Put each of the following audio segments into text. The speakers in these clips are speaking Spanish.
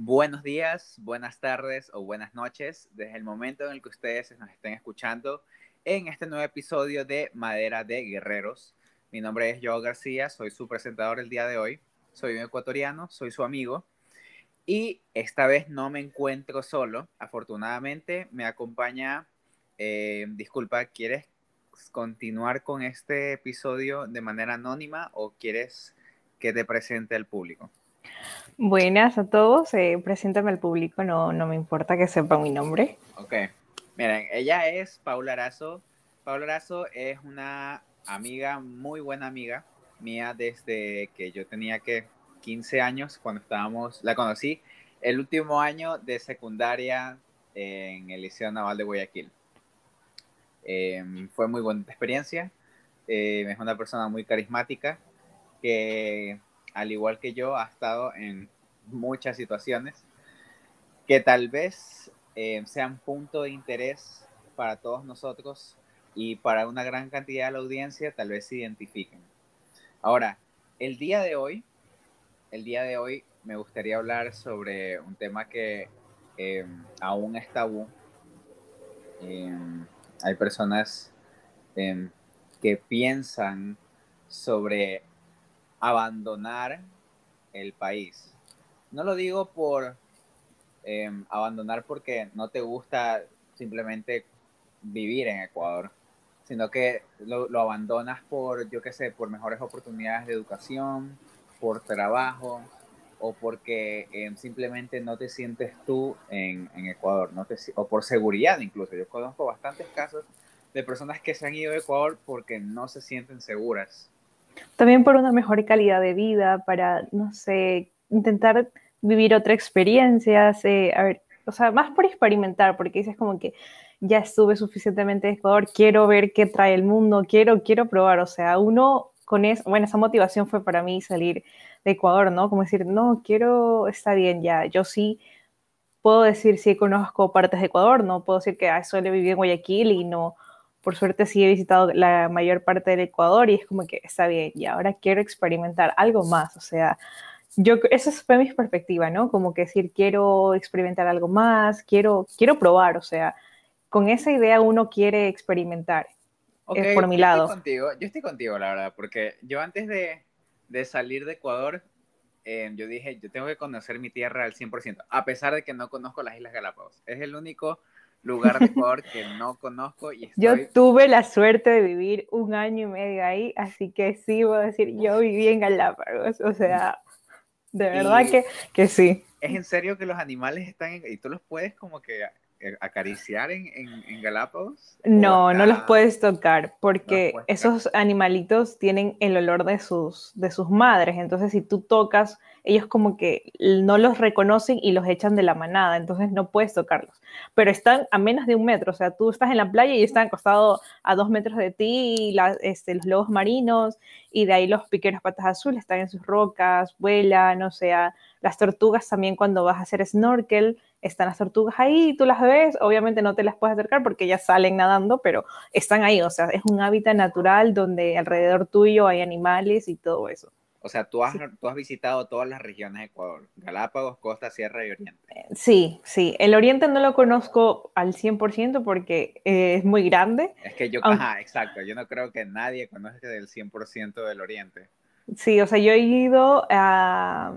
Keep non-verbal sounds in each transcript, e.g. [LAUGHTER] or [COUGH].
Buenos días, buenas tardes o buenas noches desde el momento en el que ustedes nos estén escuchando en este nuevo episodio de Madera de Guerreros. Mi nombre es Joao García, soy su presentador el día de hoy. Soy un ecuatoriano, soy su amigo y esta vez no me encuentro solo. Afortunadamente me acompaña, eh, disculpa, ¿quieres continuar con este episodio de manera anónima o quieres que te presente al público? Buenas a todos, eh, preséntame al público, no, no me importa que sepa mi nombre. Ok, miren, ella es Paula Arazo. Paula Arazo es una amiga, muy buena amiga mía desde que yo tenía que 15 años cuando estábamos, la conocí el último año de secundaria en el Liceo Naval de Guayaquil. Em, fue muy buena experiencia. Em, es una persona muy carismática que, al igual que yo, ha estado en muchas situaciones que tal vez em, sean punto de interés para todos nosotros y para una gran cantidad de la audiencia tal vez se identifiquen. Ahora, el día de hoy el día de hoy me gustaría hablar sobre un tema que em, aún es tabú. Em, hay personas em, que piensan sobre abandonar el país. No lo digo por abandonar porque no te gusta simplemente vivir en Ecuador, sino que lo, lo abandonas por, yo qué sé, por mejores oportunidades de educación, por trabajo o porque eh, simplemente no te sientes tú en, Ecuador, no te, o por seguridad incluso. Yo conozco bastantes casos de personas que se han ido a Ecuador porque no se sienten seguras. También por una mejor calidad de vida, para, no sé, intentar vivir otra experiencia, a ver, o sea, más por experimentar, porque dices como que ya estuve suficientemente en Ecuador, quiero ver qué trae el mundo, quiero, quiero probar, o sea, uno con eso, bueno, esa motivación fue para mí salir de Ecuador, ¿no? Como decir, no, quiero, está bien ya, yo sí puedo decir sí conozco partes de Ecuador, no puedo decir que ah, solo viví en Guayaquil y no, por suerte sí he visitado la mayor parte del Ecuador y es como que está bien, y ahora quiero experimentar algo más, o sea, yo, esa fue mi perspectiva, ¿no? Como que decir, quiero experimentar algo más, quiero, quiero probar, o sea, con esa idea uno quiere experimentar. Okay, por mi yo lado. Estoy contigo, yo estoy contigo, la verdad, porque yo antes de, de salir de Ecuador, eh, yo dije, yo tengo que conocer mi tierra al 100%, a pesar de que no conozco las Islas Galápagos. Es el único lugar [LAUGHS] de Ecuador que no conozco. Y Yo tuve la suerte de vivir un año y medio ahí, así que sí, voy a decir, yo viví en Galápagos, o sea, de verdad que, que sí. ¿Es en serio que los animales están en, y tú los puedes como que acariciar en, en, Galápagos? No, no los puedes tocar porque esos animalitos tienen el olor de sus, de sus madres. Entonces, si tú tocas, ellos como que no los reconocen y los echan de la manada. Entonces, no puedes tocarlos. Pero están a menos de un metro. O sea, tú estás en la playa y están acostados a dos metros de ti, este, los lobos marinos y de ahí los piqueros patas azules están en sus rocas, vuelan, o sea, las tortugas también cuando vas a hacer snorkel están las tortugas ahí, tú las ves, obviamente no te las puedes acercar porque ya salen nadando, pero están ahí, o sea, es un hábitat natural donde alrededor tuyo hay animales y todo eso. O sea, tú has, tú has visitado todas las regiones de Ecuador, Galápagos, Costa, Sierra y Oriente. Eh, sí, sí. El Oriente no lo conozco al 100% porque eh, es muy grande. Es que yo, ajá, exacto. Yo no creo que nadie conozca del 100% del Oriente. Sí, o sea, yo he ido a,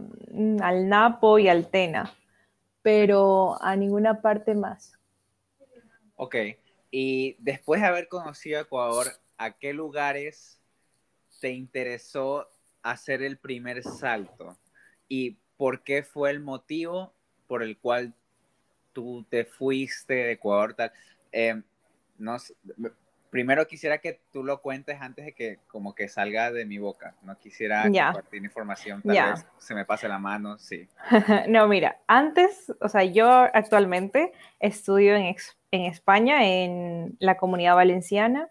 al Napo y al Tena pero a ninguna parte más. Ok, y después de haber conocido Ecuador, ¿a qué lugares te interesó hacer el primer salto? ¿Y por qué fue el motivo por el cual tú te fuiste de Ecuador? Tal? Eh, no, primero quisiera que tú lo cuentes antes de que como que salga de mi boca. No quisiera compartir información, tal vez se me pase la mano, sí. [LAUGHS] no, mira, antes, o sea, yo actualmente estudio en, en España, en la comunidad valenciana.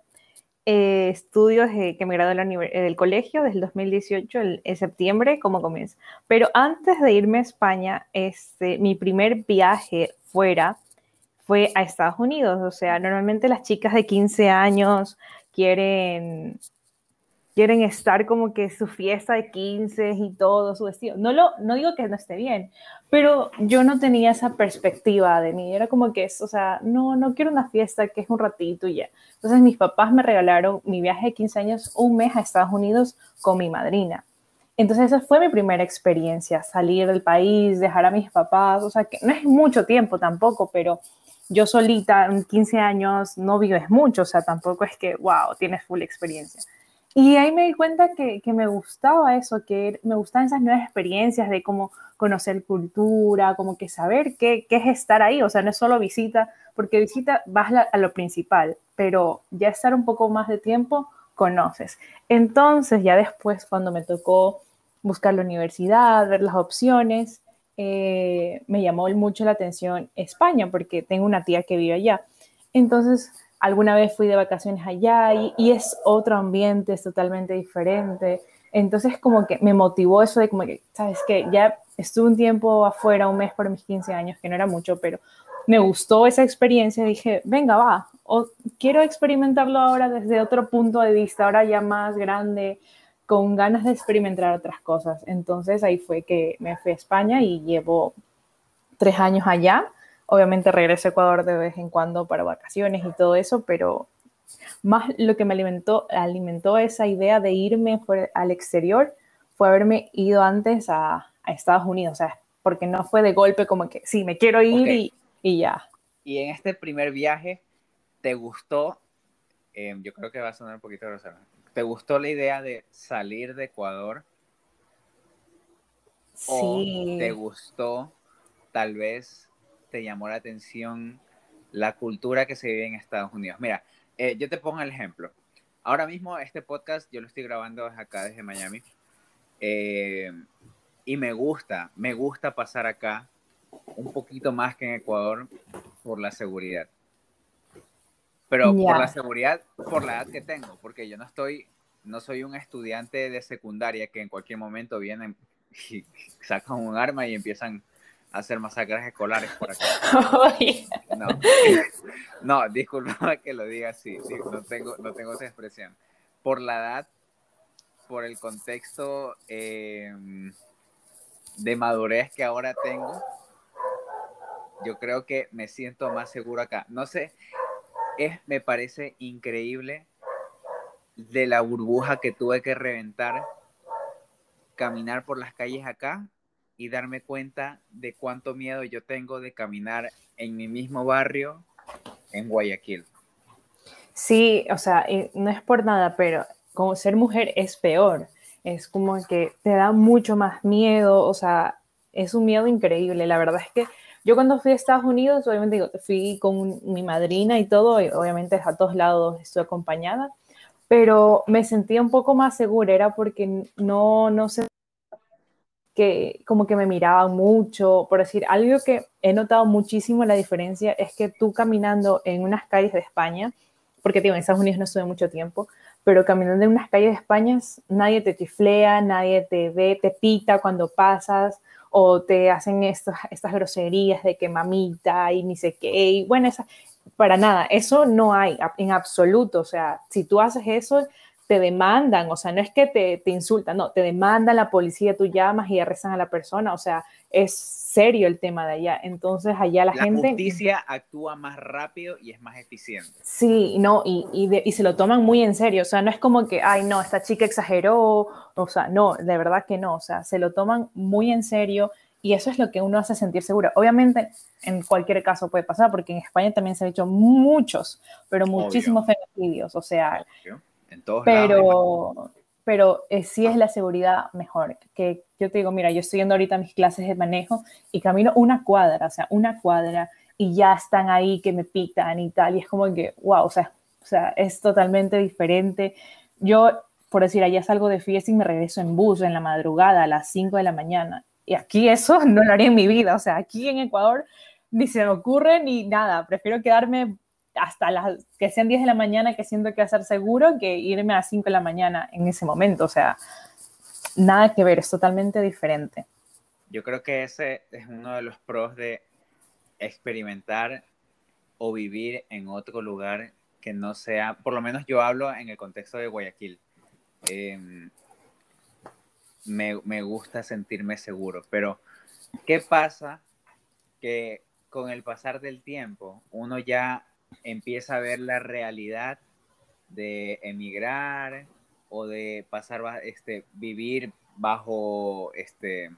Eh, estudio desde que me gradué del colegio desde el 2018, en septiembre, como comienza. Pero antes de irme a España, este, mi primer viaje fuera fue a Estados Unidos. O sea, normalmente las chicas de 15 años quieren quieren estar como que su fiesta de 15 y todo, su vestido. No, lo, no digo que no esté bien, pero yo no tenía esa perspectiva de mí. Era como que es, o sea, no, no quiero una fiesta que es un ratito y ya. Entonces mis papás me regalaron mi viaje de 15 años, un mes a Estados Unidos con mi madrina. Entonces esa fue mi primera experiencia, salir del país, dejar a mis papás, o sea, que no es mucho tiempo tampoco, pero yo solita, en 15 años, no vives mucho, o sea, tampoco es que, wow, tienes full experiencia. Y ahí me di cuenta que, que, me gustaba eso, que me gustaban esas nuevas experiencias de cómo conocer cultura, como que saber qué, qué es estar ahí, o sea, no es solo visita, porque visita vas a lo principal, pero ya estar un poco más de tiempo, conoces. Entonces, ya después, cuando me tocó buscar la universidad, ver las opciones, eh, me llamó mucho la atención España, porque tengo una tía que vive allá. Entonces, alguna vez fui de vacaciones allá y, es otro ambiente, es totalmente diferente. Entonces como que me motivó eso de como que, sabes que ya estuve un tiempo afuera, un mes por mis 15 años, que no era mucho, pero me gustó esa experiencia y dije, venga, va, o quiero experimentarlo ahora desde otro punto de vista, ahora ya más grande, con ganas de experimentar otras cosas. Entonces ahí fue que me fui a España y llevo tres años allá Obviamente regreso a Ecuador de vez en cuando para vacaciones y todo eso, pero más lo que me alimentó, alimentó esa idea de irme al exterior fue haberme ido antes a, Estados Unidos, o sea, porque no fue de golpe como que sí, me quiero ir y, ya. Y en este primer viaje, ¿te gustó? Em, yo creo que va a sonar un poquito grosero. ¿Te gustó la idea de salir de Ecuador? Sí. ¿O te gustó tal vez te llamó la atención la cultura que se vive en Estados Unidos? Mira, eh, yo te pongo el ejemplo. Ahora mismo este podcast yo lo estoy grabando desde acá, desde Miami. Eh, y me gusta, me gusta pasar acá un poquito más que en Ecuador por la seguridad. Pero por la seguridad, por la edad que tengo, porque yo no estoy, no soy un estudiante de secundaria que en cualquier momento vienen y [LAUGHS] sacan un arma y empiezan hacer masacres escolares por acá. [LAUGHS] No, [LAUGHS] no disculpa que lo diga así, no tengo, no tengo esa expresión. Por la edad, por el contexto em, de madurez que ahora tengo, yo creo que me siento más seguro acá. No sé, es, me parece increíble de la burbuja que tuve que reventar caminar por las calles acá y darme cuenta de cuánto miedo yo tengo de caminar en mi mismo barrio en Guayaquil. Sí, o sea, no es por nada, pero como ser mujer es peor. Es como que te da mucho más miedo, o sea, es un miedo increíble. La verdad es que yo cuando fui a Estados Unidos, obviamente digo, fui con mi madrina y todo, y obviamente a todos lados estoy acompañada, pero me sentía un poco más segura, era porque no, no sé que como que me miraban mucho, por decir, algo que he notado muchísimo la diferencia es que tú caminando en unas calles de España, porque digo, en Estados Unidos no estuve mucho tiempo, pero caminando en unas calles de España, nadie te chiflea, nadie te ve, te pita cuando pasas, o te hacen estas, estas groserías de que mamita y ni sé qué, y bueno, esa, para nada, eso no hay en absoluto, o sea, si tú haces eso, te demandan, o sea, no es que te, te insultan, no, te demandan la policía, tú llamas y arrestan a la persona, o sea, es serio el tema de allá. Entonces, allá la, gente... La justicia actúa más rápido y es más eficiente. Sí, no, y, y, y, se lo toman muy en serio, o sea, no es como que, ay, no, esta chica exageró, o sea, no, de verdad que no, o sea, se lo toman muy en serio y eso es lo que uno hace sentir seguro. Obviamente, en cualquier caso puede pasar, porque en España también se han hecho muchos, pero muchísimos femicidios, o sea pero, Pero eh, sí es la seguridad mejor. Que yo te digo, mira, yo estoy yendo ahorita a mis clases de manejo y camino una cuadra, o sea, una cuadra, y ya están ahí que me pitan y tal, y es como que, wow, o sea, o sea es totalmente diferente. Yo, por decir, allá salgo de fiesta y me regreso en bus en la madrugada a las 5 de la mañana. Y aquí eso [LAUGHS] no lo haría en mi vida, o sea, aquí en Ecuador ni se me ocurre ni nada, prefiero quedarme hasta las que sean 10 de la mañana que siento que ser seguro que irme a las 5 de la mañana en ese momento. O sea, nada que ver, es totalmente diferente. Yo creo que ese es uno de los pros de experimentar o vivir en otro lugar que no sea, por lo menos yo hablo en el contexto de Guayaquil. em, me, me gusta sentirme seguro. Pero, ¿qué pasa? Que con el pasar del tiempo, uno ya empieza a ver la realidad de emigrar o de pasar, este, vivir bajo, este,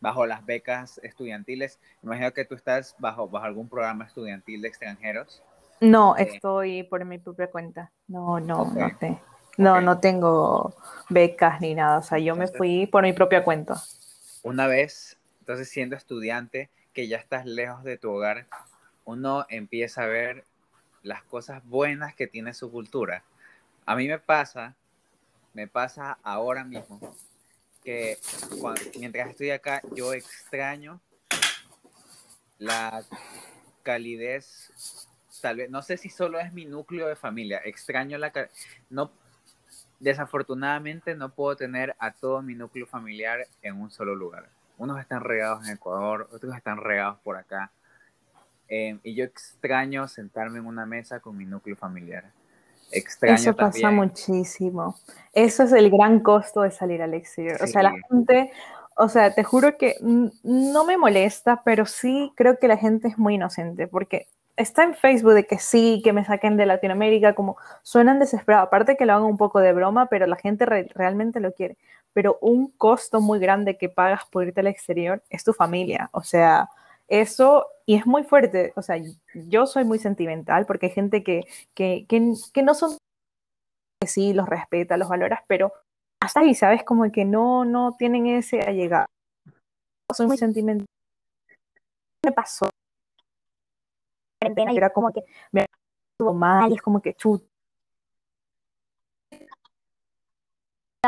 bajo las becas estudiantiles. Imagino que tú estás bajo, bajo algún programa estudiantil de extranjeros. No, estoy por mi propia cuenta. No, no, no, no, no tengo becas ni nada. O sea, yo me fui por mi propia cuenta. Una vez, entonces siendo estudiante, que ya estás lejos de tu hogar, uno empieza a ver las cosas buenas que tiene su cultura. A mí me pasa, me pasa ahora mismo, que mientras estoy acá, yo extraño la calidez, tal vez, no sé si solo es mi núcleo de familia, extraño la no desafortunadamente no puedo tener a todo mi núcleo familiar en un solo lugar. Unos están regados en Ecuador, otros están regados por acá. Em, y yo extraño sentarme en una mesa con mi núcleo familiar. Extraño Eso pasa muchísimo. Eso es el gran costo de salir al exterior. O sea, la gente, o sea, te juro que no me molesta, pero sí creo que la gente es muy inocente, porque está en Facebook de que sí, que me saquen de Latinoamérica, como suenan desesperados. Aparte que lo hagan un poco de broma, pero la gente realmente lo quiere. Pero un costo muy grande que pagas por irte al exterior es tu familia. O sea, eso, y es muy fuerte. O sea, yo soy muy sentimental porque hay gente que, que, que, no son, que sí, los respeta, los valoras, pero hasta ahí, ¿sabes? Como que no, no tienen ese allegado. Soy muy sentimental. Me pasó era como que me estuvo mal y es como que chuta.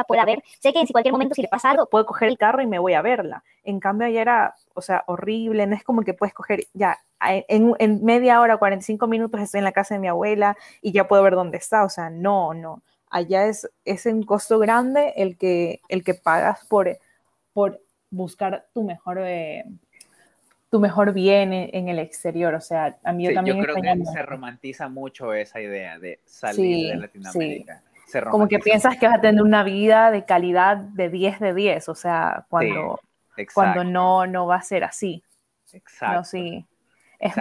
Pueda ver, sé que en cualquier momento si le pasa algo, puedo coger el carro y me voy a verla. En cambio, allá era, o sea, horrible, no es como que puedes coger, ya, en, en, media hora, 45 minutos estoy en la casa de mi abuela y ya puedo ver dónde está, o sea, no, no. Allá es, es un costo grande el que, el que pagas por, por buscar tu mejor, eh, tu mejor bien en, el exterior. O sea, a mí yo también... Yo creo que se romantiza mucho esa idea de salir de Latinoamérica. Como que piensas que vas a tener una vida de calidad de 10 de 10, o sea, cuando, cuando no, no va a ser así. Exacto. sí.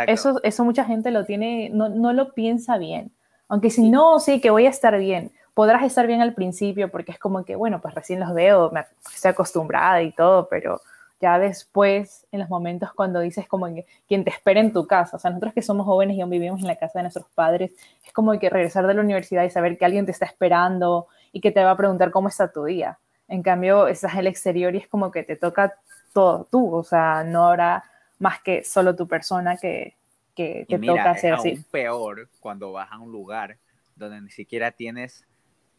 Eso, eso mucha gente lo tiene, no, no lo piensa bien. Aunque si no, sí, que voy a estar bien. Podrás estar bien al principio porque es como que, bueno, pues recién los veo, me estoy acostumbrada y todo, pero ya después, en los momentos cuando dices como que quien te espera en tu casa, o sea, nosotros que somos jóvenes y aún vivimos en la casa de nuestros padres, es como que regresar de la universidad y saber que alguien te está esperando y que te va a preguntar cómo está tu día. En cambio, estás en el exterior y es como que te toca todo tú, o sea, no habrá más que solo tu persona que, que te toca hacer es aún peor cuando vas a un lugar donde ni siquiera tienes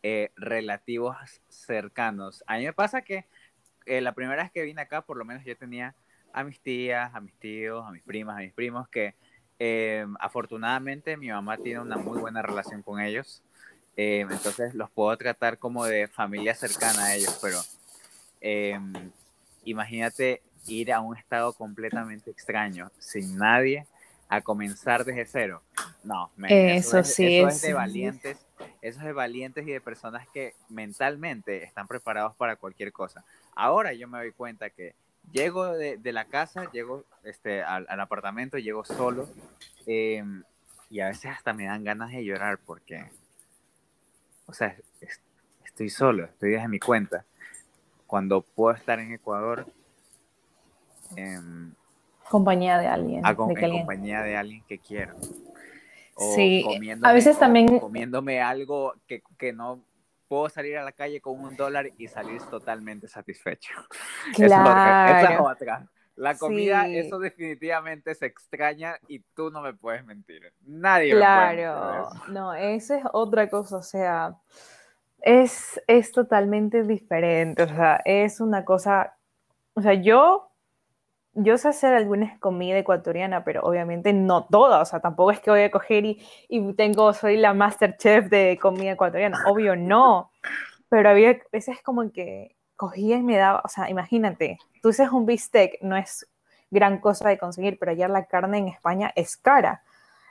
eh, relativos cercanos. A mí me pasa que eh, la primera vez que vine acá, por lo menos yo tenía a mis tías, a mis tíos, a mis primas, a mis primos, que eh, afortunadamente mi mamá tiene una muy buena relación con ellos. Eh, entonces los puedo tratar como de familia cercana a ellos, pero imagínate ir a un estado completamente extraño, sin nadie, a comenzar desde cero. No, eso, sí eso es de valientes, eso es de valientes y de personas que mentalmente están preparados para cualquier cosa. Ahora yo me doy cuenta que llego de, la casa, llego este, al, apartamento, llego solo em, y a veces hasta me dan ganas de llorar porque, o sea, estoy solo, estoy desde mi cuenta. Cuando puedo estar en Ecuador, en compañía de alguien. en compañía de alguien que quiero. sí, a veces también... Comiéndome algo que, que no puedo salir a la calle con un dólar y salir totalmente satisfecho. [LAUGHS] Claro. Esa otra. La comida, eso definitivamente se extraña y tú no me puedes mentir. Nadie claro. No, esa es otra cosa, o sea, es, es totalmente diferente, o sea, es una cosa, o sea, yo yo sé hacer alguna comida ecuatoriana, pero obviamente no toda, o sea, tampoco es que voy a coger y, y tengo, soy la master chef de comida ecuatoriana, obvio no, pero había veces como que cogía y me daba, o sea, imagínate, tú dices un bistec, no es gran cosa de conseguir, pero allá la carne en España es cara.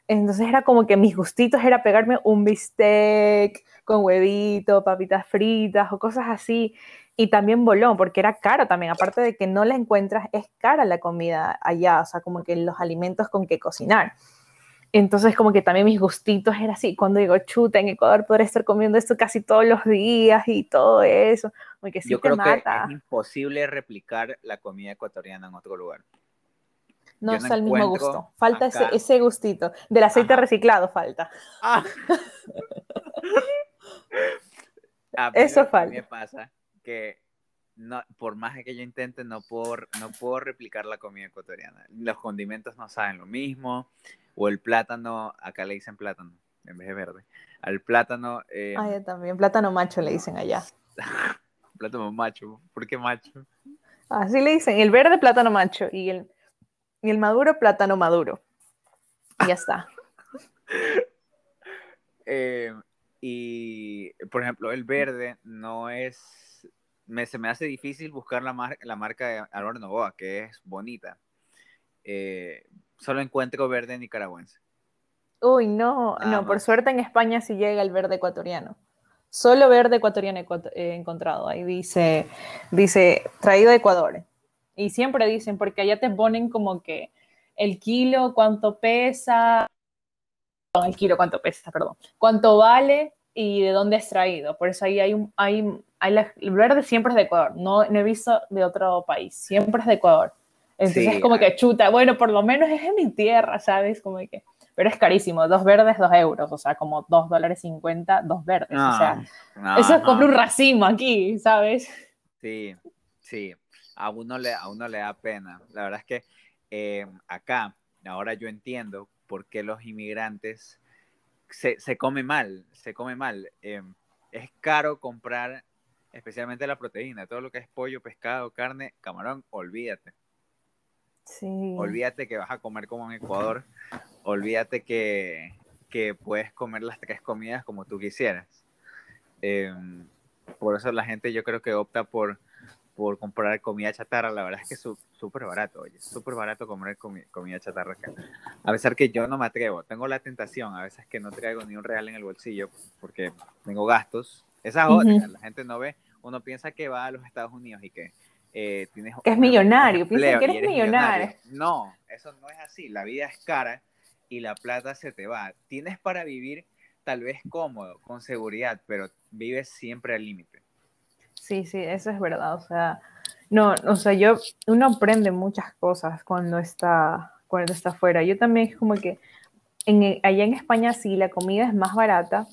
Entonces era como que mis gustitos era pegarme un bistec con huevito, papitas fritas o cosas así. Y también bolón, porque era caro también. Aparte de que no la encuentras, es cara la comida allá, o sea, como que los alimentos con que cocinar. Entonces, como que también mis gustitos era así. Cuando digo, chuta, en Ecuador podré estar comiendo esto casi todos los días y todo eso. Porque sí Yo te creo que mata. es imposible replicar la comida ecuatoriana en otro lugar. No es el mismo gusto. Falta ese, ese gustito. Del aceite Ajá. reciclado falta. Ah. [LAUGHS] A mí Eso falta. me pasa que no, por más que yo intente, no puedo, no puedo replicar la comida ecuatoriana. Los condimentos no saben lo mismo, o el plátano, acá le dicen plátano en vez de verde. Al plátano, eh, Ah, yo también. Plátano macho le dicen allá. [LAUGHS] plátano macho. ¿Por qué macho? Así le dicen. El verde, plátano macho. Y el, y el maduro, plátano maduro. Y ya está. [LAUGHS] Eh, y, por ejemplo, el verde no es... Me, se me hace difícil buscar la, mar- la marca de Álvaro Novoa, que es bonita. Eh, solo encuentro verde nicaragüense. Uy, no, Nada no, por más. suerte en España sí llega el verde ecuatoriano. Solo verde ecuatoriano ecuat- he encontrado. Ahí dice, dice, traído de Ecuador. Y siempre dicen, porque allá te ponen como que el kilo, cuánto pesa, no, el kilo, cuánto pesa, perdón, cuánto vale y de dónde es traído. Por eso ahí hay un, hay la- el verde siempre es de Ecuador. No, no he visto de otro país, siempre es de Ecuador. Entonces Sí, es como ah. que chuta, bueno, por lo menos es en mi tierra, ¿sabes? Como que pero es carísimo, dos verdes, dos euros, o sea, como dos dólares cincuenta, dos verdes, o sea, no, eso es no. comprar un racimo aquí, ¿sabes? Sí, sí, a uno le, a uno le da pena. La verdad es que eh, acá, ahora yo entiendo por qué los inmigrantes se, se come mal, se come mal. Eh, es caro comprar, especialmente la proteína, todo lo que es pollo, pescado, carne, camarón, olvídate. Sí. Olvídate que vas a comer como en Ecuador. Olvídate que, que puedes comer las tres comidas como tú quisieras. Eh, por eso la gente yo creo que opta por, por comprar comida chatarra. La verdad es que es súper barato, oye. Súper barato comer comi- comida chatarra acá. A pesar que yo no me atrevo. Tengo la tentación. A veces que no traigo ni un real en el bolsillo porque tengo gastos. Esa es otra. Ujú. La gente no ve. Uno piensa que va a los Estados Unidos y que eh, tienes Que es millonario, un piensan que empleo eres y millonario. No, eso no es así. La vida es cara y la plata se te va. Tienes para vivir tal vez cómodo, con seguridad, pero vives siempre al límite. Sí, sí, eso es verdad, o sea, no, o sea, yo, uno aprende muchas cosas cuando está, cuando está afuera. Yo también es como que en, allá en España sí, la comida es más barata,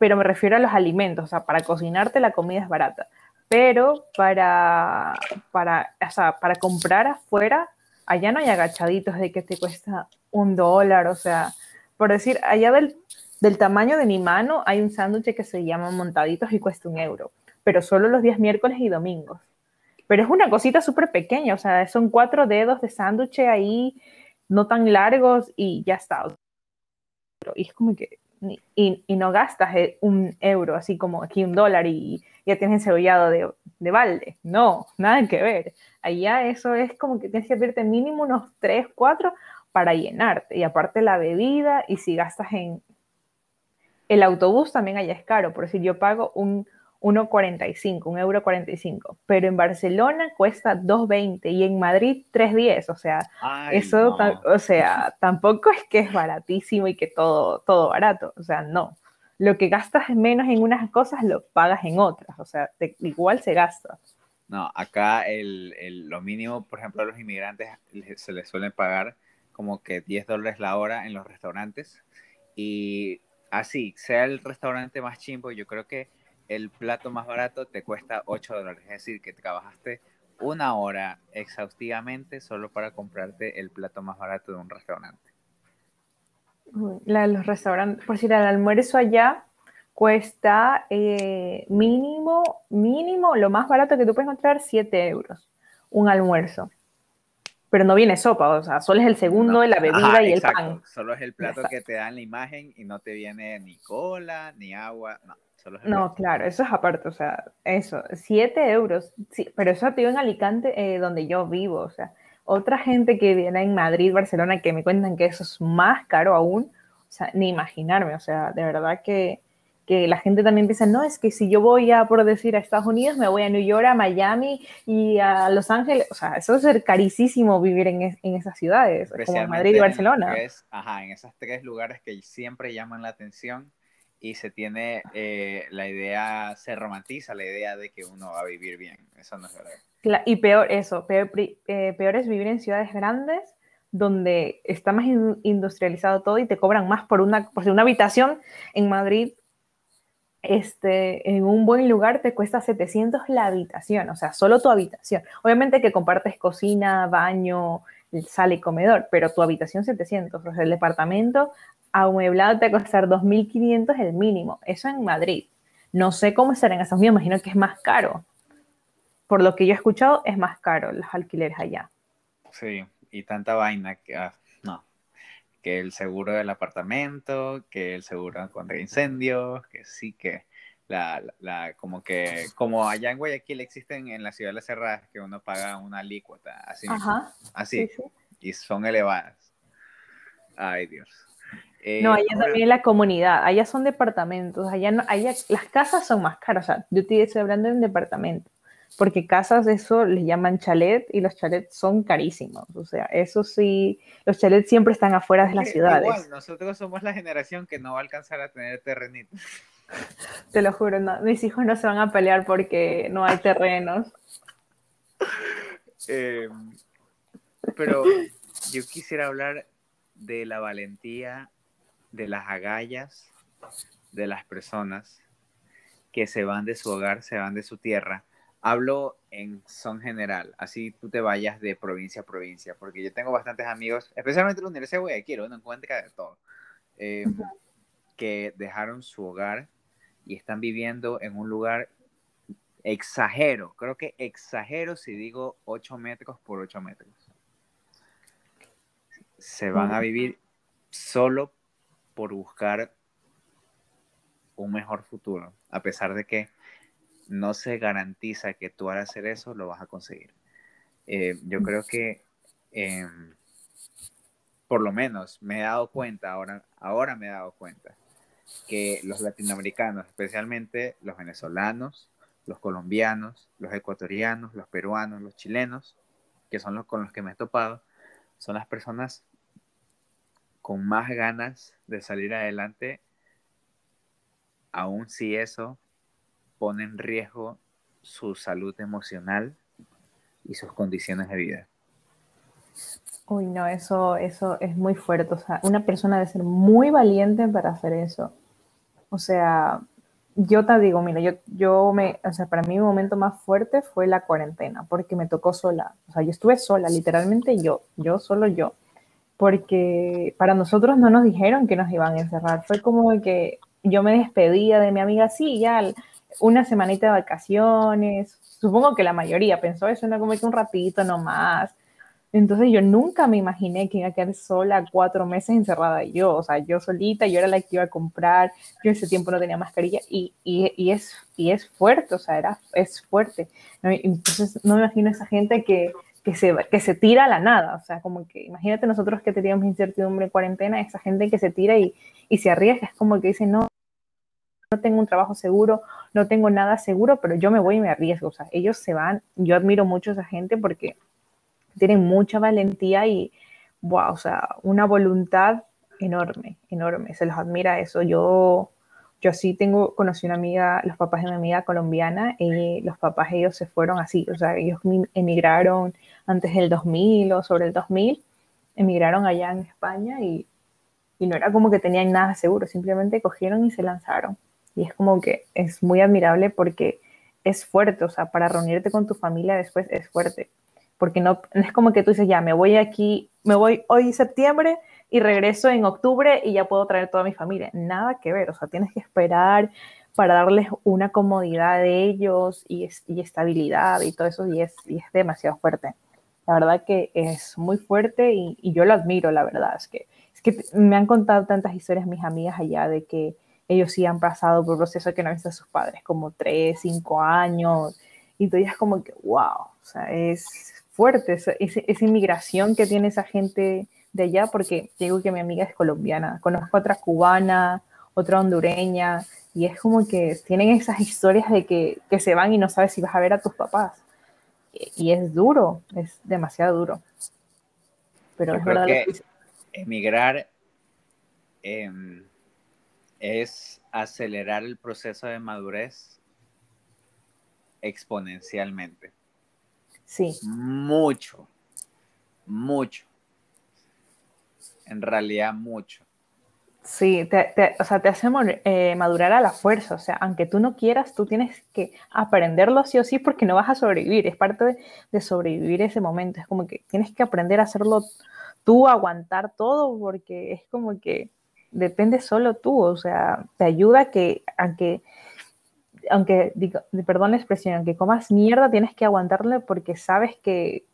pero me refiero a los alimentos, o sea, para cocinarte la comida es barata, pero para, para, o sea, para comprar afuera, allá no hay agachaditos de que te cuesta un dólar, o sea, por decir, allá del, del tamaño de mi mano hay un sándwich que se llama montaditos y cuesta un euro, pero solo los días miércoles y domingos. Pero es una cosita súper pequeña, o sea, son cuatro dedos de sándwich ahí, no tan largos y ya está. Y es como que, y, y no gastas eh, un euro, así como aquí un dólar y ya tienes cebollado de, de balde. No, nada que ver. Allá eso es como que tienes que pedirte mínimo unos 3, 4 para llenarte. Y aparte la bebida, y si gastas en el autobús también allá es caro. Por decir, yo pago un 1,45, un euro 45, pero en Barcelona cuesta 2,20 y en Madrid 3,10. O sea, Ay, eso, no. o sea, [LAUGHS] tampoco es que es baratísimo y que todo, todo barato. O sea, no. Lo que gastas menos en unas cosas lo pagas en otras. O sea, te- igual se gasta. No, acá el, el- lo mínimo, por ejemplo, a los inmigrantes se les suelen pagar como que 10 dólares la hora en los restaurantes. Y así, sea el restaurante más chimbo, yo creo que el plato más barato te cuesta 8 dólares. Es decir, que trabajaste una hora exhaustivamente solo para comprarte el plato más barato de un restaurante. La de los restaurantes, por decir, el almuerzo allá cuesta eh, mínimo, mínimo, lo más barato que tú puedes encontrar, 7 euros. Un almuerzo. Pero no viene sopa, o sea, solo es el segundo No. de la bebida Ajá, y el exacto. pan. Solo es el plato Exacto. que te dan la imagen y no te viene ni cola, ni agua. No, el No, claro, eso es aparte, o sea, eso, 7 euros, sí, pero eso te digo en Alicante, eh, donde yo vivo, o sea, otra gente que viene en Madrid, Barcelona, que me cuentan que eso es más caro aún, o sea, ni imaginarme, o sea, de verdad que, que la gente también piensa, no, es que si yo voy a, por decir, a Estados Unidos, me voy a New York, a Miami y a Los Ángeles, o sea, eso es ser carísimo vivir en, en esas ciudades, como Madrid y Barcelona. ajá, en esos tres lugares que siempre llaman la atención y se tiene eh, la idea, se romantiza la idea de que uno va a vivir bien. Eso no es verdad. Y peor eso, peor, eh, peor es vivir en ciudades grandes donde está más industrializado todo y te cobran más por una, por una habitación en Madrid. Este, en un buen lugar te cuesta 700 la habitación, o sea, solo tu habitación. Obviamente que compartes cocina, baño, sala y comedor, pero tu habitación 700, o sea, el departamento amueblado te va a costar 2.500 el mínimo. Eso en Madrid. No sé cómo estará en Estados Unidos, imagino que es más caro. Por lo que yo he escuchado, es más caro los alquileres allá. Sí, y tanta vaina que, ah, no, que el seguro del apartamento, que el seguro contra incendios, que sí que la, la, como que, como allá en Guayaquil existen en la ciudad de las cerradas que uno paga una alícuota, así, así, y son elevadas. Ay, Dios. Eh, no, allá también la comunidad, allá son departamentos, allá, no, allá las casas son más caras, o sea, yo te estoy hablando de un departamento, porque casas eso les llaman chalet y los chalets son carísimos, o sea, eso sí, los chalets siempre están afuera de las ciudades. Igual, nosotros somos la generación que no va a alcanzar a tener terrenitos. [LAUGHS] Te lo juro, no, mis hijos no se van a pelear porque no hay terrenos. [LAUGHS] Em, pero yo quisiera hablar de la valentía de las agallas de las personas que se van de su hogar, se van de su tierra. Hablo en son general, así tú te vayas de provincia a provincia, porque yo tengo bastantes amigos, especialmente en la Universidad de Guayaquil, uno encuentra de todo, eh, que dejaron su hogar y están viviendo en un lugar exagero, creo que exagero si digo 8 metros por 8 metros. Se van a vivir solo por buscar un mejor futuro, a pesar de que no se garantiza que tú al hacer eso lo vas a conseguir. Eh, yo creo que em, por lo menos me he dado cuenta, ahora, ahora me he dado cuenta, que los latinoamericanos, especialmente los venezolanos, los colombianos, los ecuatorianos, los peruanos, los chilenos, que son los con los que me he topado, son las personas con más ganas de salir adelante, aun si eso pone en riesgo su salud emocional y sus condiciones de vida. Uy, no, eso, eso es muy fuerte. O sea, una persona debe ser muy valiente para hacer eso. O sea, yo te digo, mira, yo, yo me, o sea, para mí mi momento más fuerte fue la cuarentena, porque me tocó sola. O sea, yo estuve sola, literalmente yo, yo, solo yo porque para nosotros no nos dijeron que nos iban a encerrar. Fue como que yo me despedía de mi amiga, sí, ya una semanita de vacaciones. Supongo que la mayoría pensó eso, no como que un ratito nomás. Entonces yo nunca me imaginé que iba a quedar sola cuatro meses encerrada yo, o sea, yo solita, yo era la que iba a comprar, yo ese tiempo no tenía mascarilla y, y, y es, y es fuerte, o sea, era, es fuerte. Entonces no me imagino esa gente que que se, que se tira a la nada. O sea, como que imagínate nosotros que teníamos incertidumbre en cuarentena, esa gente que se tira y, y se arriesga, es como que dice, no, no tengo un trabajo seguro, no tengo nada seguro, pero yo me voy y me arriesgo. O sea, ellos se van, yo admiro mucho a esa gente porque tienen mucha valentía y, wow, o sea, una voluntad enorme, enorme, se los admira eso. Yo yo sí tengo, conocí una amiga, los papás de una amiga colombiana, y los papás ellos se fueron así, o sea, ellos emigraron antes del 2000 o sobre el 2000, emigraron allá en España y, y no era como que tenían nada seguro, simplemente cogieron y se lanzaron. Y es como que es muy admirable porque es fuerte, o sea, para reunirte con tu familia después es fuerte, porque no, no es como que tú dices, ya, me voy aquí, me voy hoy septiembre y regreso en octubre y ya puedo traer toda mi familia. Nada que ver, o sea, tienes que esperar para darles una comodidad de ellos y, estabilidad y todo eso, y es, es demasiado fuerte. La verdad que es muy fuerte y, yo lo admiro, la verdad. Es que, es que me han contado tantas historias mis amigas allá de que ellos sí han pasado por un proceso que no han visto a sus padres, como tres, cinco años, y tú ya es como que, wow, o sea, es fuerte esa, esa, inmigración que tiene esa gente de allá, porque digo que mi amiga es colombiana, conozco otra cubana, otra hondureña, y es como que tienen esas historias de que, que se van y no sabes si vas a ver a tus papás. Y, es duro, es demasiado duro. Pero es verdad que, emigrar em, es acelerar el proceso de madurez exponencialmente. Sí. Mucho, mucho. En realidad, mucho. Sí, te, o sea, te hace eh, madurar a la fuerza. O sea, aunque tú no quieras, tú tienes que aprenderlo sí o sí porque no vas a sobrevivir. Es parte de, sobrevivir ese momento. Es como que tienes que aprender a hacerlo tú, aguantar todo, porque es como que depende solo tú. O sea, te ayuda que, aunque, aunque, digo, perdón la expresión, aunque comas mierda, tienes que aguantarle porque sabes que,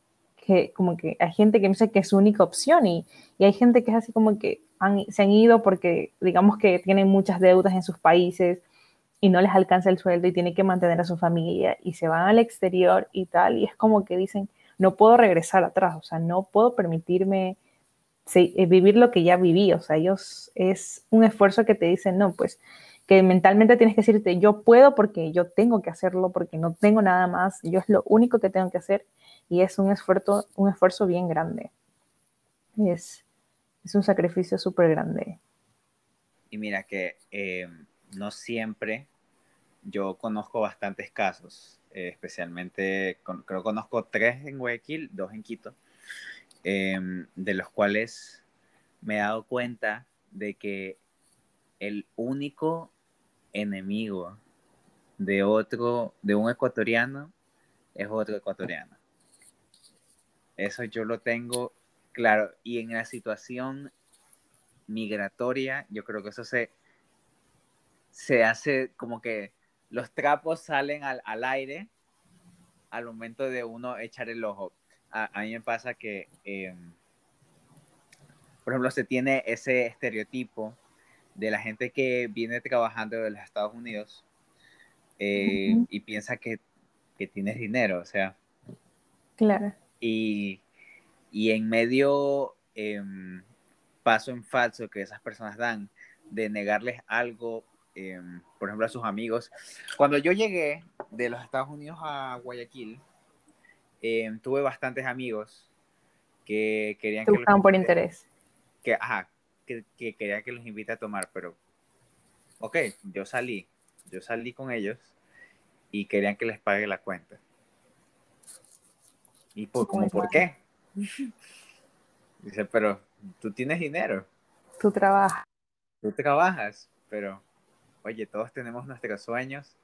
que como que hay gente que piensa que es su única opción y, y hay gente que es así como que se han ido porque digamos que tienen muchas deudas en sus países y no les alcanza el sueldo y tienen que mantener a su familia y se van al exterior y tal, y es como que dicen, no puedo regresar atrás, o sea, no puedo permitirme eh, vivir lo que ya viví, o sea, ellos es un esfuerzo que te dicen, no, pues que mentalmente tienes que decirte, yo puedo porque yo tengo que hacerlo, porque no tengo nada más, yo es lo único que tengo que hacer y es un esfuerzo, un esfuerzo bien grande. Es, es un sacrificio súper grande. Y mira que eh, no siempre, yo conozco bastantes casos, eh, especialmente, creo que conozco tres en Guayaquil, dos en Quito, em, de los cuales me he dado cuenta de que el único enemigo de otro, de un ecuatoriano, es otro ecuatoriano. Eso yo lo tengo Claro, y en la situación migratoria, yo creo que eso se, se hace como que los trapos salen al, aire al momento de uno echar el ojo. A, mí me pasa que, em, por ejemplo, se tiene ese estereotipo de la gente que viene trabajando de los Estados Unidos eh, y piensa que, que tienes dinero, o sea. Claro. Y y en medio em, paso en falso que esas personas dan de negarles algo, em, por ejemplo, a sus amigos. Cuando yo llegué de los Estados Unidos a Guayaquil, em, tuve bastantes amigos que querían que buscaban por interés. Que, ajá, que, que querían que los invite a tomar, pero, ok, yo salí, yo salí con ellos y querían que les pague la cuenta. ¿Y por, como, por qué? [LAUGHS] Dice, pero tú tienes dinero. Tú trabajas. Tú trabajas, pero oye, todos tenemos nuestros sueños.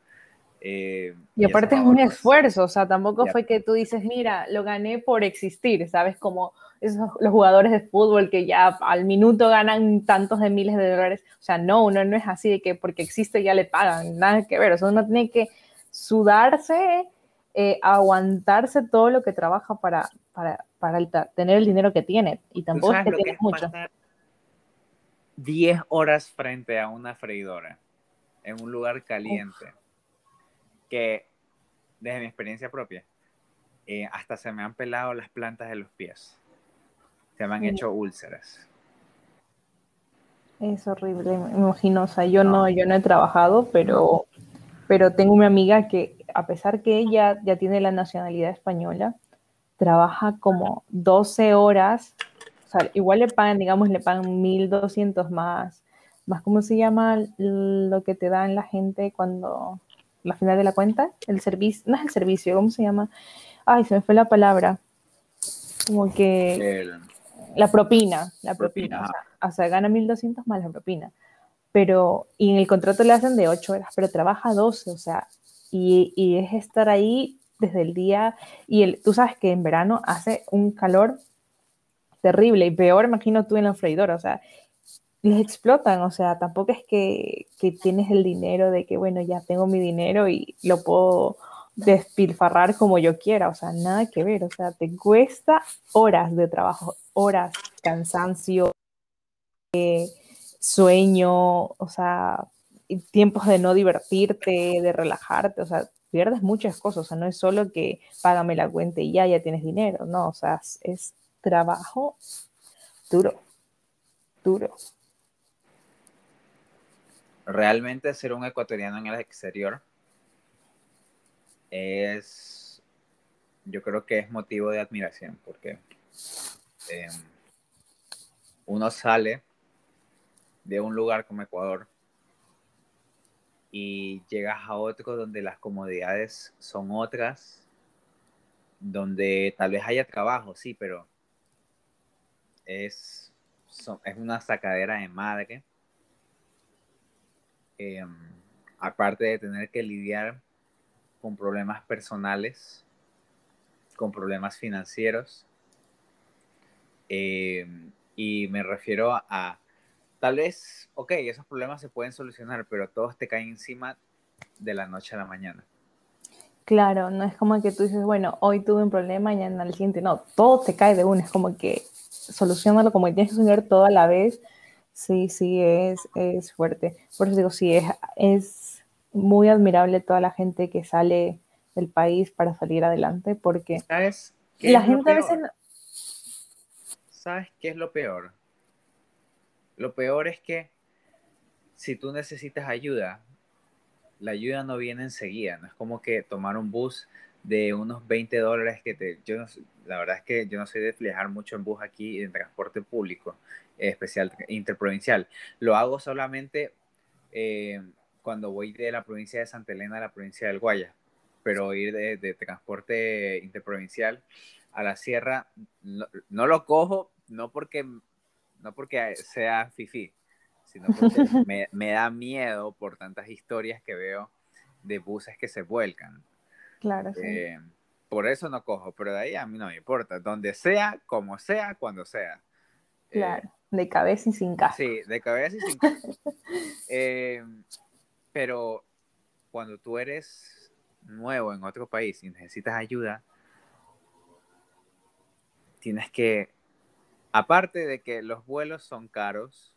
Eh, y aparte es un esfuerzo, o sea, tampoco fue que tú dices, mira, lo gané por existir, ¿sabes? Como esos, los jugadores de fútbol que ya al minuto ganan tantos de miles de dólares. O sea, no, uno no es así de que porque existe ya le pagan, nada que ver. O sea, uno tiene que sudarse, eh, aguantarse todo lo que trabaja para, para, para tener el dinero que tiene. Y tampoco es que tienes mucho. 10 horas frente a una freidora en un lugar caliente. Que, desde mi experiencia propia, eh, hasta se me han pelado las plantas de los pies. Se me han hecho úlceras. Es horrible, me imagino. O sea, yo no, yo no he trabajado, pero, pero tengo una amiga que, a pesar que ella ya tiene la nacionalidad española, trabaja como 12 horas, o sea, igual le pagan, digamos, le pagan 1200 más, más, ¿cómo se llama lo que te dan la gente cuando, la final de la cuenta? El servicio, no es el servicio, ¿cómo se llama? Ay, se me fue la palabra. Como que... La propina, la propina, O, sea, gana 1200 más la propina. Pero, y en el contrato le hacen de 8 horas, pero trabaja 12, o sea, y, y es estar ahí desde el día y el, tú sabes que en verano hace un calor terrible y peor, imagino tú en la freidora, o sea, les explotan, o sea, tampoco es que, que tienes el dinero de que, bueno, ya tengo mi dinero y lo puedo despilfarrar como yo quiera, o sea, nada que ver, o sea, te cuesta horas de trabajo, horas, cansancio, eh, sueño, o sea, tiempos de no divertirte, de relajarte, o sea, pierdes muchas cosas, o sea, no es solo que págame la cuenta y ya, ya tienes dinero, no, o sea, es trabajo duro, duro. Realmente ser un ecuatoriano en el exterior es, yo creo que es motivo de admiración, porque em, uno sale de un lugar como Ecuador y llegas a otro donde las comodidades son otras, donde tal vez haya trabajo, sí, pero es, es una sacadera de madre. Em, aparte de tener que lidiar con problemas personales, con problemas financieros, em, y me refiero a, tal vez, ok, esos problemas se pueden solucionar, pero todos te caen encima de la noche a la mañana. Claro, no es como que tú dices, bueno, hoy tuve un problema y al siguiente, no, todo te cae de una, es como que solucionarlo como que tienes que todo a la vez, sí, sí, es, es fuerte. Por eso digo, sí, es, es muy admirable toda la gente que sale del país para salir adelante, porque ¿Sabes la gente a veces ¿sabes qué es lo peor? Lo peor es que si tú necesitas ayuda, la ayuda no viene enseguida, no es como que tomar un bus de unos 20 dólares que te... Yo la verdad es que yo no soy de viajar mucho en bus aquí en transporte público, especial interprovincial. Lo hago solamente eh, cuando voy de la provincia de Santa Elena a la provincia del Guaya, pero ir de, de transporte interprovincial a la sierra no, lo cojo, no porque, no porque sea fifi, sino porque [LAUGHS] me, da miedo por tantas historias que veo de buses que se vuelcan. Claro, sí. Eh, por eso no cojo, pero de ahí a mí no me importa. Donde sea, como sea, cuando sea. Eh, claro, de cabeza y sin casa. Sí, de cabeza y sin [LAUGHS] casa. Eh, pero cuando tú eres nuevo en otro país y necesitas ayuda, tienes que, aparte de que los vuelos son caros,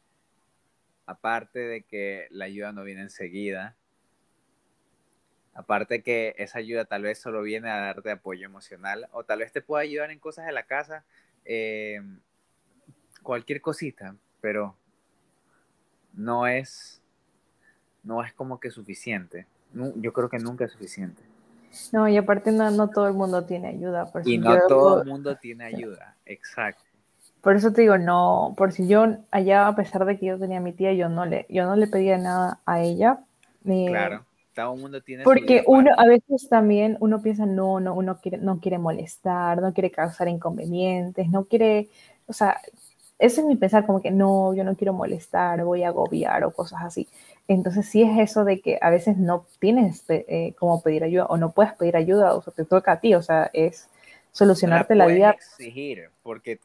aparte de que la ayuda no viene enseguida, aparte que esa ayuda tal vez solo viene a darte apoyo emocional o tal vez te pueda ayudar en cosas de la casa, eh, cualquier cosita, pero no es, no es como que suficiente. Yo creo que nunca es suficiente. No, y aparte no, no todo el mundo tiene ayuda. Por y no todo el [LAUGHS] mundo tiene ayuda, exacto. Por eso te digo, no, por si yo allá, a pesar de que yo tenía a mi tía, yo no le, yo no le pedía nada a ella. claro, todo el mundo tiene Porque uno, a veces también uno piensa, no, no, uno quiere, no quiere molestar, no quiere causar inconvenientes, no quiere, o sea, ese es mi pensar, como que no, yo no quiero molestar, voy a agobiar o cosas así. Entonces sí es eso de que a veces no tienes eh, cómo pedir ayuda o no puedes pedir ayuda, o sea, te toca a ti, o sea, es solucionarte la, vida. exigir, porque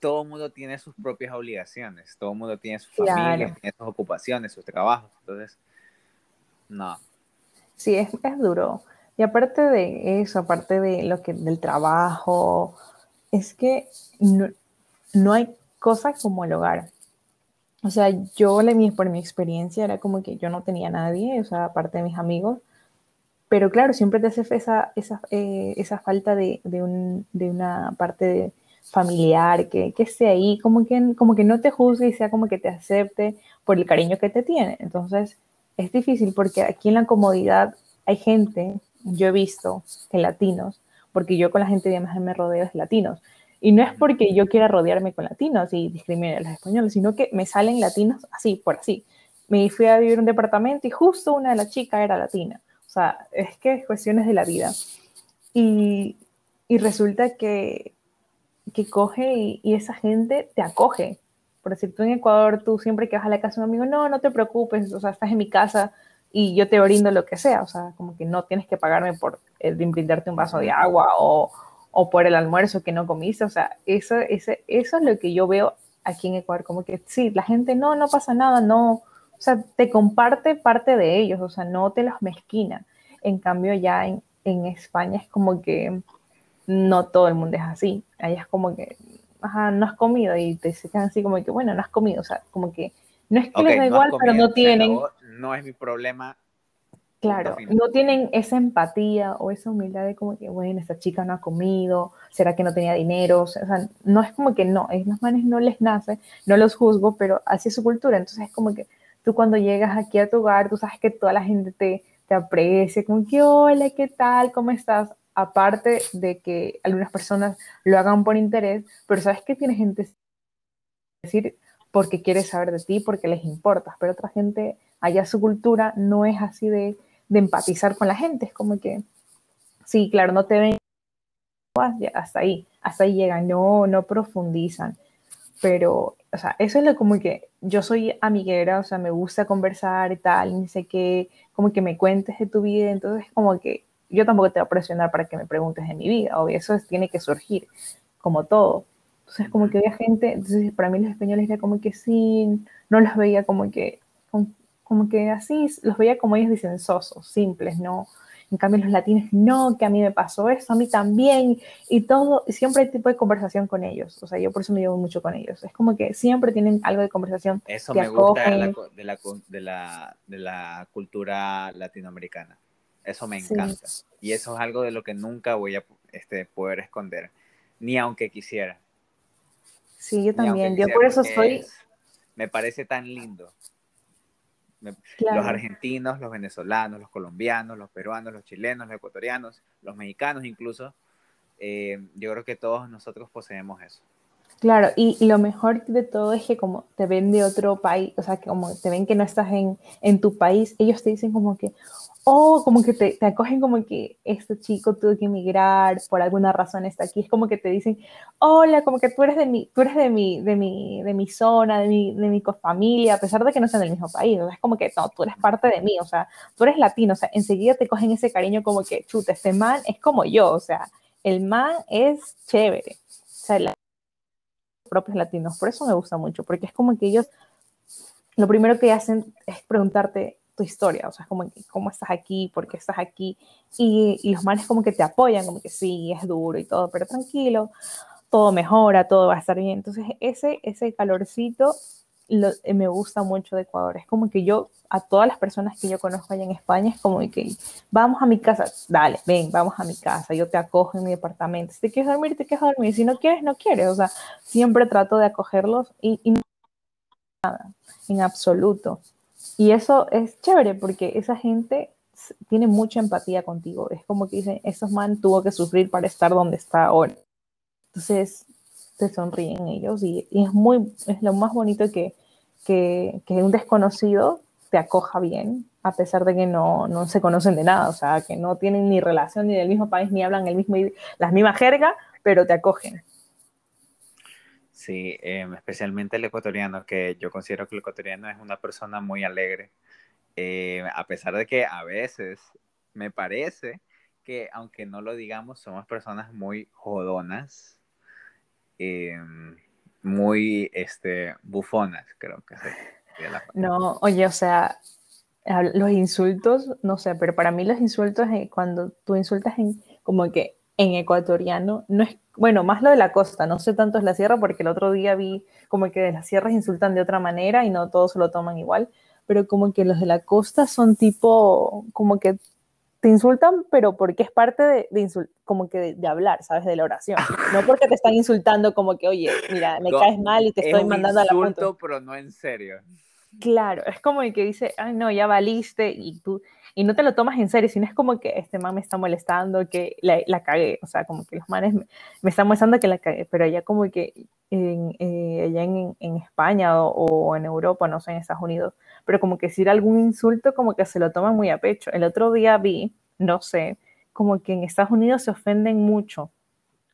todo el mundo tiene sus propias obligaciones, todo el mundo tiene sus familias, tiene sus ocupaciones, sus trabajos, entonces, no. Sí, es, es duro. Y aparte de eso, aparte de lo que del trabajo, es que no, no hay cosa como el hogar. O sea, yo por mi experiencia era como que yo no tenía nadie, o sea, aparte de mis amigos, pero claro, siempre te hace esa, esa, eh, esa falta de, de, un, de, una parte familiar que, que esté ahí, como que, como que no te juzgue y sea como que te acepte por el cariño que te tiene. Entonces, es difícil porque aquí en la comodidad hay gente, yo he visto que latinos, porque yo con la gente de más me rodeo de latinos, y no es porque yo quiera rodearme con latinos y discriminar a los españoles, sino que me salen latinos así, por así. Me fui a vivir en un departamento y justo una de las chicas era latina. O sea, es que es cuestiones de la vida. Y, y resulta que, que coge y, y, esa gente te acoge. Por decir, tú en Ecuador, tú siempre que vas a la casa de un amigo, no, no te preocupes, o sea, estás en mi casa y yo te brindo lo que sea. O sea, como que no tienes que pagarme por el brindarte un vaso de agua o, o por el almuerzo que no comiste, o sea, eso, ese, eso es lo que yo veo aquí en Ecuador, como que sí, la gente no, no pasa nada, no, o sea, te comparte parte de ellos, o sea, no te los mezquina. En cambio, ya en, en España es como que no todo el mundo es así, allá es como que, ajá, no has comido y te quedan así como que, bueno, no has comido, o sea, como que no es que les da igual, pero no tienen. No es mi problema, Claro, no tienen esa empatía o esa humildad de como que, bueno, esta chica no ha comido, será que no tenía dinero, o sea, no es como que no, a los manes no les nace, no los juzgo, pero así es su cultura, entonces es como que tú cuando llegas aquí a tu hogar, tú sabes que toda la gente te, te aprecia, como que, hola, ¿qué tal? ¿Cómo estás? Aparte de que algunas personas lo hagan por interés, pero sabes que tiene gente decir porque quiere saber de ti, porque les importas, pero otra gente, allá su cultura no es así de de empatizar con la gente. Es como que, sí, claro, no te ven hasta ahí, hasta ahí llegan, no, no profundizan. Pero, o sea, eso es lo como que yo soy amiguera, o sea, me gusta conversar y tal, ni sé qué, como que me cuentes de tu vida, entonces como que yo tampoco te voy a presionar para que me preguntes de mi vida, obvio, eso tiene que surgir, como todo. Entonces, como que había gente, entonces para mí los españoles era como que sí, no los veía como que como que así los veía como ellos dicen sosos, simples, ¿no? En cambio los latinos, no, que a mí me pasó eso, a mí también, y todo, y siempre hay tipo de conversación con ellos, o sea, yo por eso me llevo mucho con ellos, es como que siempre tienen algo de conversación. Eso me gusta de la, de, la, de, la, cultura latinoamericana, eso me encanta, y eso es algo de lo que nunca voy a este, poder esconder, ni aunque quisiera. Sí, yo también, yo por eso soy... me parece tan lindo. Los argentinos, los venezolanos, los colombianos, los peruanos, los chilenos, los ecuatorianos, los mexicanos incluso, eh, yo creo que todos nosotros poseemos eso. Claro, y, lo mejor de todo es que como te ven de otro país, o sea, que como te ven que no estás en, en tu país, ellos te dicen como que, oh, como que te, te, acogen como que este chico tuvo que emigrar, por alguna razón está aquí, es como que te dicen, hola, como que tú eres de mi, tú eres de mi, de mi, de mi zona, de mi, de mi familia, a pesar de que no sean del mismo país, es como que, no, tú eres parte de mí, o sea, tú eres latino, o sea, enseguida te cogen ese cariño como que, chuta, este man es como yo, o sea, el man es chévere, o sea, la, propios latinos. Por eso me gusta mucho, porque es como que ellos lo primero que hacen es preguntarte tu historia, o sea, es como cómo estás aquí, por qué estás aquí, y, y los males como que te apoyan, como que sí, es duro y todo, pero tranquilo, todo mejora, todo va a estar bien. Entonces, ese, ese calorcito eh, me gusta mucho de Ecuador. Es como que yo, a todas las personas que yo conozco allá en España, es como que vamos a mi casa, dale, ven, vamos a mi casa, yo te acojo en mi departamento. Si te quieres dormir, te quieres dormir. Si no quieres, no quieres. O sea, siempre trato de acogerlos y, y nada, en absoluto. Y eso es chévere porque esa gente tiene mucha empatía contigo. Es como que dicen, esos man tuvo que sufrir para estar donde está ahora. Entonces, te sonríen ellos y, es muy, es lo más bonito que, que, un desconocido te acoja bien, a pesar de que no, no, se conocen de nada, o sea, que no tienen ni relación ni del mismo país, ni hablan el mismo, las mismas jerga, pero te acogen. Sí, em, especialmente el ecuatoriano, que yo considero que el ecuatoriano es una persona muy alegre, eh, a pesar de que a veces me parece que, aunque no lo digamos, somos personas muy jodonas, Em, muy este, bufonas, creo que No, oye, o sea, los insultos, no sé, pero para mí los insultos, eh, cuando tú insultas en, como que en ecuatoriano, no es, bueno, más lo de la costa, no sé tanto es la sierra, porque el otro día vi como que de las sierras insultan de otra manera y no todos lo toman igual, pero como que los de la costa son tipo, como que te insultan, pero porque es parte de, de como que de, hablar, ¿sabes? De la oración. No porque te están insultando como que, oye, mira, me caes mal y te estoy mandando a la insulto, pero no en serio. Claro, es como el que dice, ay, no, ya valiste y tú, y no te lo tomas en serio, sino es como que este man me está molestando, que la, la cagué, o sea, como que los manes me, están molestando que la cagué, pero allá como que en, eh, allá en, España o, o, en Europa, no sé, en Estados Unidos, pero como que decir algún insulto como que se lo toman muy a pecho. El otro día vi, no sé, como que en Estados Unidos se ofenden mucho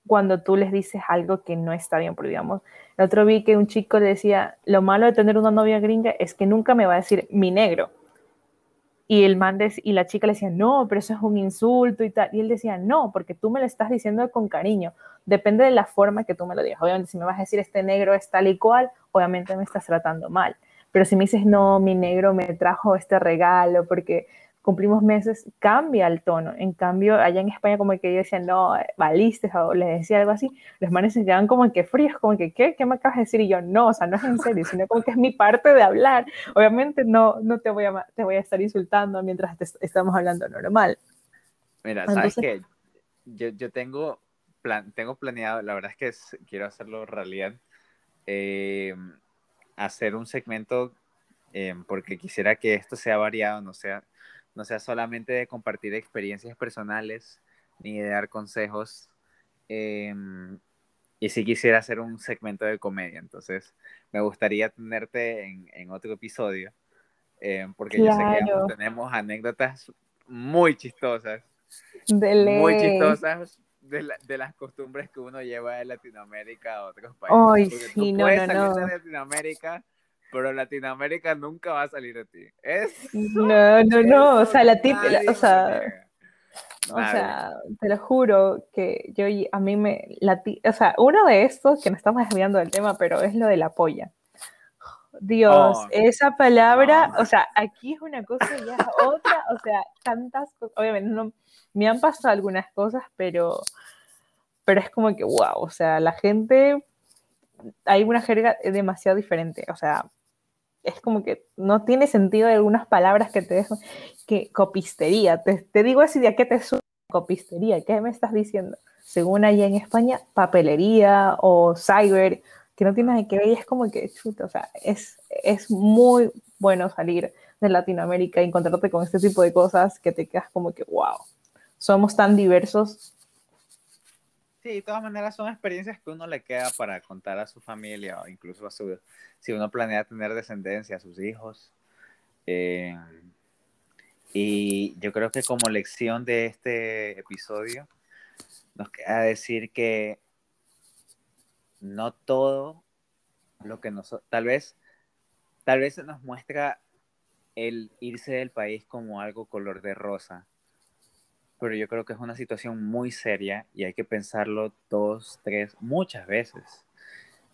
cuando tú les dices algo que no está bien, porque digamos, el otro vi que un chico le decía, lo malo de tener una novia gringa es que nunca me va a decir mi negro. Y el man y la chica le decía, no, pero eso es un insulto y tal. Y él decía, no, porque tú me lo estás diciendo con cariño. Depende de la forma que tú me lo digas. Obviamente, si me vas a decir este negro es tal y cual, obviamente me estás tratando mal. Pero si me dices, no, mi negro me trajo este regalo porque cumplimos meses, cambia el tono. En cambio, allá en España como que decían, no, valiste, o les decía algo así, los manes se quedaban como que fríos, como que, ¿qué? ¿Qué me acabas de decir? Y yo, no, o sea, no es en serio, sino como que es mi parte de hablar. Obviamente no, no te, voy a, te voy a estar insultando mientras estamos hablando normal. Mira, ¿sabes qué? Yo, yo tengo, plan, tengo planeado, la verdad es que quiero hacerlo realidad, eh, hacer un segmento eh, porque quisiera que esto sea variado, no sea no sea solamente de compartir experiencias personales ni de dar consejos. Em, y si quisiera hacer un segmento de comedia, entonces me gustaría tenerte en, otro episodio, em, porque yo sé que tenemos anécdotas muy chistosas, muy chistosas de, de, las costumbres que uno lleva de Latinoamérica a otros países. Ay, sí, no, no, no. de Latinoamérica pero Latinoamérica nunca va a salir de ti. Es no, no, no, o sea, la típica, o sea, o sea, te lo juro que yo a mí me, la, o sea, uno de estos que nos estamos desviando del tema, pero es lo de la polla. Dios, oh, esa palabra, o sea, aquí es una cosa y ya es otra, o sea, tantas cosas, obviamente no, me han pasado algunas cosas, pero, pero es como que, wow, o sea, la gente, hay una jerga demasiado diferente, o sea, es como que no tiene sentido algunas palabras que te dejo, que copistería, te, digo así, ¿de qué te suena copistería? ¿Qué me estás diciendo? Según allá en España, papelería o cyber, que no tiene nada que ver, y es como que, chuta, o sea, es, es muy bueno salir de Latinoamérica y encontrarte con este tipo de cosas que te quedas como que, wow, somos tan diversos Sí, de todas maneras son experiencias que uno le queda para contar a su familia o incluso a su, si uno planea tener descendencia, a sus hijos. Eh, y yo creo que como lección de este episodio, nos queda decir que no todo lo que nos, tal vez, tal vez nos muestra el irse del país como algo color de rosa, pero yo creo que es una situación muy seria y hay que pensarlo dos, tres, muchas veces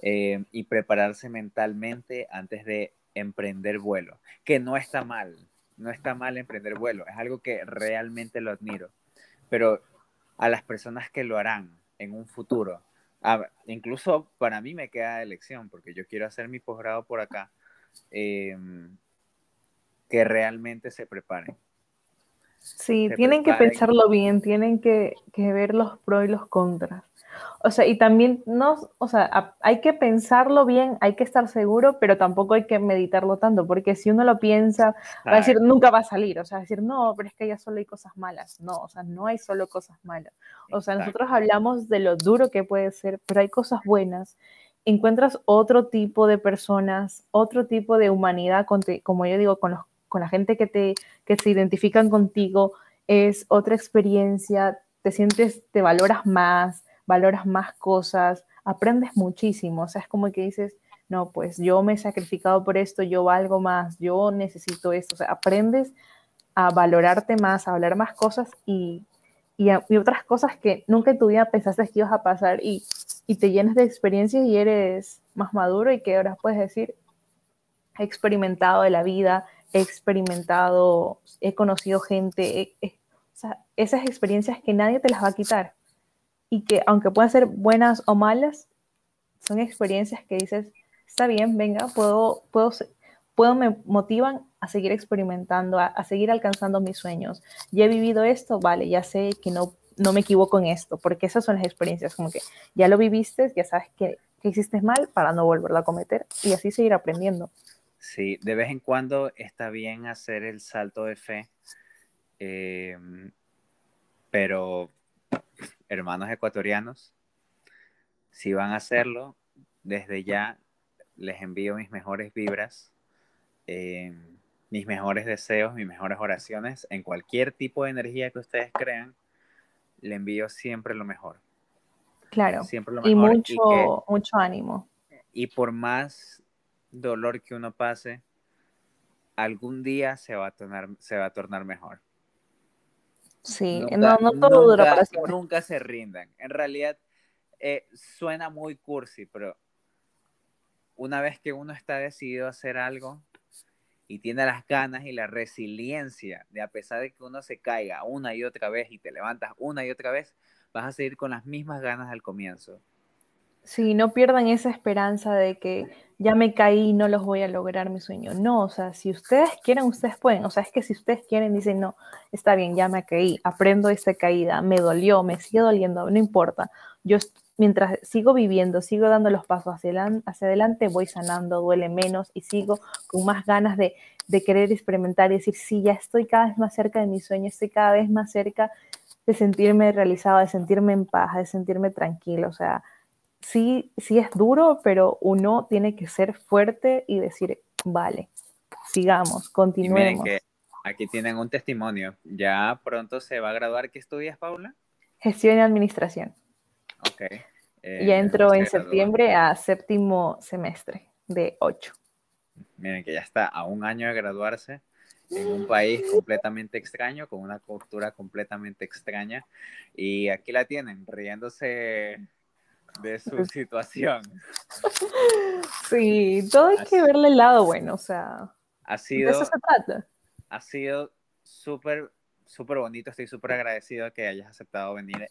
eh, y prepararse mentalmente antes de emprender vuelo, que no está mal, no está mal emprender vuelo, es algo que realmente lo admiro, pero a las personas que lo harán en un futuro, incluso para mí me queda elección, porque yo quiero hacer mi posgrado por acá, eh, que realmente se preparen Sí, tienen que pensarlo bien, tienen que, ver los pros y los contras. O sea, y también no, o sea, hay que pensarlo bien, hay que estar seguro, pero tampoco hay que meditarlo tanto, porque si uno lo piensa, va a decir, nunca va a salir, o sea, decir, no, pero es que ya solo hay cosas malas. No, o sea, no hay solo cosas malas. O sea, nosotros hablamos de lo duro que puede ser, pero hay cosas buenas. Encuentras otro tipo de personas, otro tipo de humanidad, como yo digo, con los con la gente que, te, que se identifican contigo, es otra experiencia, te sientes, te valoras más, valoras más cosas, aprendes muchísimo, o sea, es como que dices, no, pues yo me he sacrificado por esto, yo valgo más, yo necesito esto, o sea, aprendes a valorarte más, a hablar más cosas y, y, otras cosas que nunca en tu vida pensaste que ibas a pasar y, y te llenas de experiencias y eres más maduro y que ahora puedes decir, he experimentado de la vida, he experimentado, he conocido gente, esas experiencias que nadie te las va a quitar y que aunque puedan ser buenas o malas, son experiencias que dices, está bien, venga, puedo, puedo, puedo me motivan a seguir experimentando, a, seguir alcanzando mis sueños. Ya he vivido esto, vale, ya sé que no, no me equivoco en esto, porque esas son las experiencias, como que ya lo viviste, ya sabes que, que hiciste mal para no volverlo a cometer y así seguir aprendiendo. Sí, de vez en cuando está bien hacer el salto de fe, em, pero hermanos ecuatorianos, si van a hacerlo, desde ya les envío mis mejores vibras, em, mis mejores deseos, mis mejores oraciones, en cualquier tipo de energía que ustedes crean, le envío siempre lo mejor. Claro, siempre lo mejor. y mucho, mucho ánimo. Y por más dolor que uno pase, algún día se va a tornar, se va a tornar mejor. Sí, no, no todo dura para siempre. Nunca se rindan. En realidad, eh, suena muy cursi, pero una vez que uno está decidido a hacer algo y tiene las ganas y la resiliencia de a pesar de que uno se caiga una y otra vez y te levantas una y otra vez, vas a seguir con las mismas ganas al comienzo. Sí, no pierdan esa esperanza de que ya me caí y no los voy a lograr mi sueño. No, o sea, si ustedes quieren, ustedes pueden. O sea, es que si ustedes quieren, dicen, no, está bien, ya me caí, aprendo esta caída, me dolió, me sigue doliendo, no importa. Yo mientras sigo viviendo, sigo dando los pasos hacia, hacia adelante, voy sanando, duele menos y sigo con más ganas de, de querer experimentar y decir, sí, ya estoy cada vez más cerca de mi sueño, estoy cada vez más cerca de sentirme realizado, de sentirme en paz, de sentirme tranquilo. O sea, sí, sí es duro, pero uno tiene que ser fuerte y decir, vale, sigamos, continuemos. que aquí tienen un testimonio. Ya pronto se va a graduar. ¿Qué estudias, Paula? Gestión y administración. Ok. Eh, ya entro en septiembre a séptimo semestre de ocho. Miren que ya está a un año de graduarse en un país completamente extraño, con una cultura completamente extraña. Y aquí la tienen, riéndose de su situación. [LAUGHS] Sí, todo hay que verle el lado bueno, o sea. Ha sido, eso se trata. Ha sido súper, súper bonito. Estoy súper agradecido que hayas aceptado venir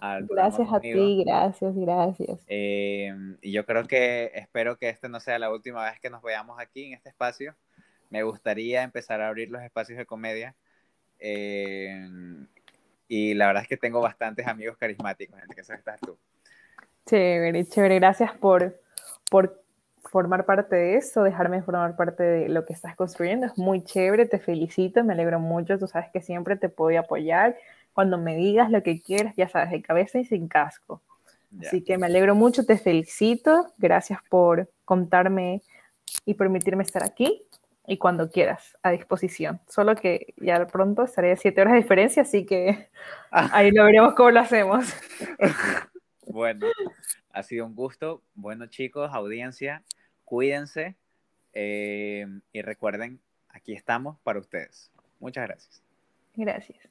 Gracias a ti, gracias, gracias. Eh, y yo creo que espero que esta no sea la última vez que nos veamos aquí en este espacio. Me gustaría empezar a abrir los espacios de comedia. Eh, y la verdad es que tengo bastantes amigos carismáticos, en el que estás tú. Chévere, chévere. Gracias por, por formar parte de eso, dejarme formar parte de lo que estás construyendo. Es muy chévere, te felicito, me alegro mucho. Tú sabes que siempre te puedo apoyar cuando me digas lo que quieras, ya sabes, de cabeza y sin casco. Así que me alegro mucho, te felicito, gracias por contarme y permitirme estar aquí y cuando quieras, a disposición. Solo que ya pronto estaré a siete horas de diferencia, así que ah. ahí lo veremos cómo lo hacemos. [LAUGHS] bueno, ha sido un gusto. Bueno, chicos, audiencia, cuídense eh, y recuerden, aquí estamos para ustedes. Muchas gracias. Gracias.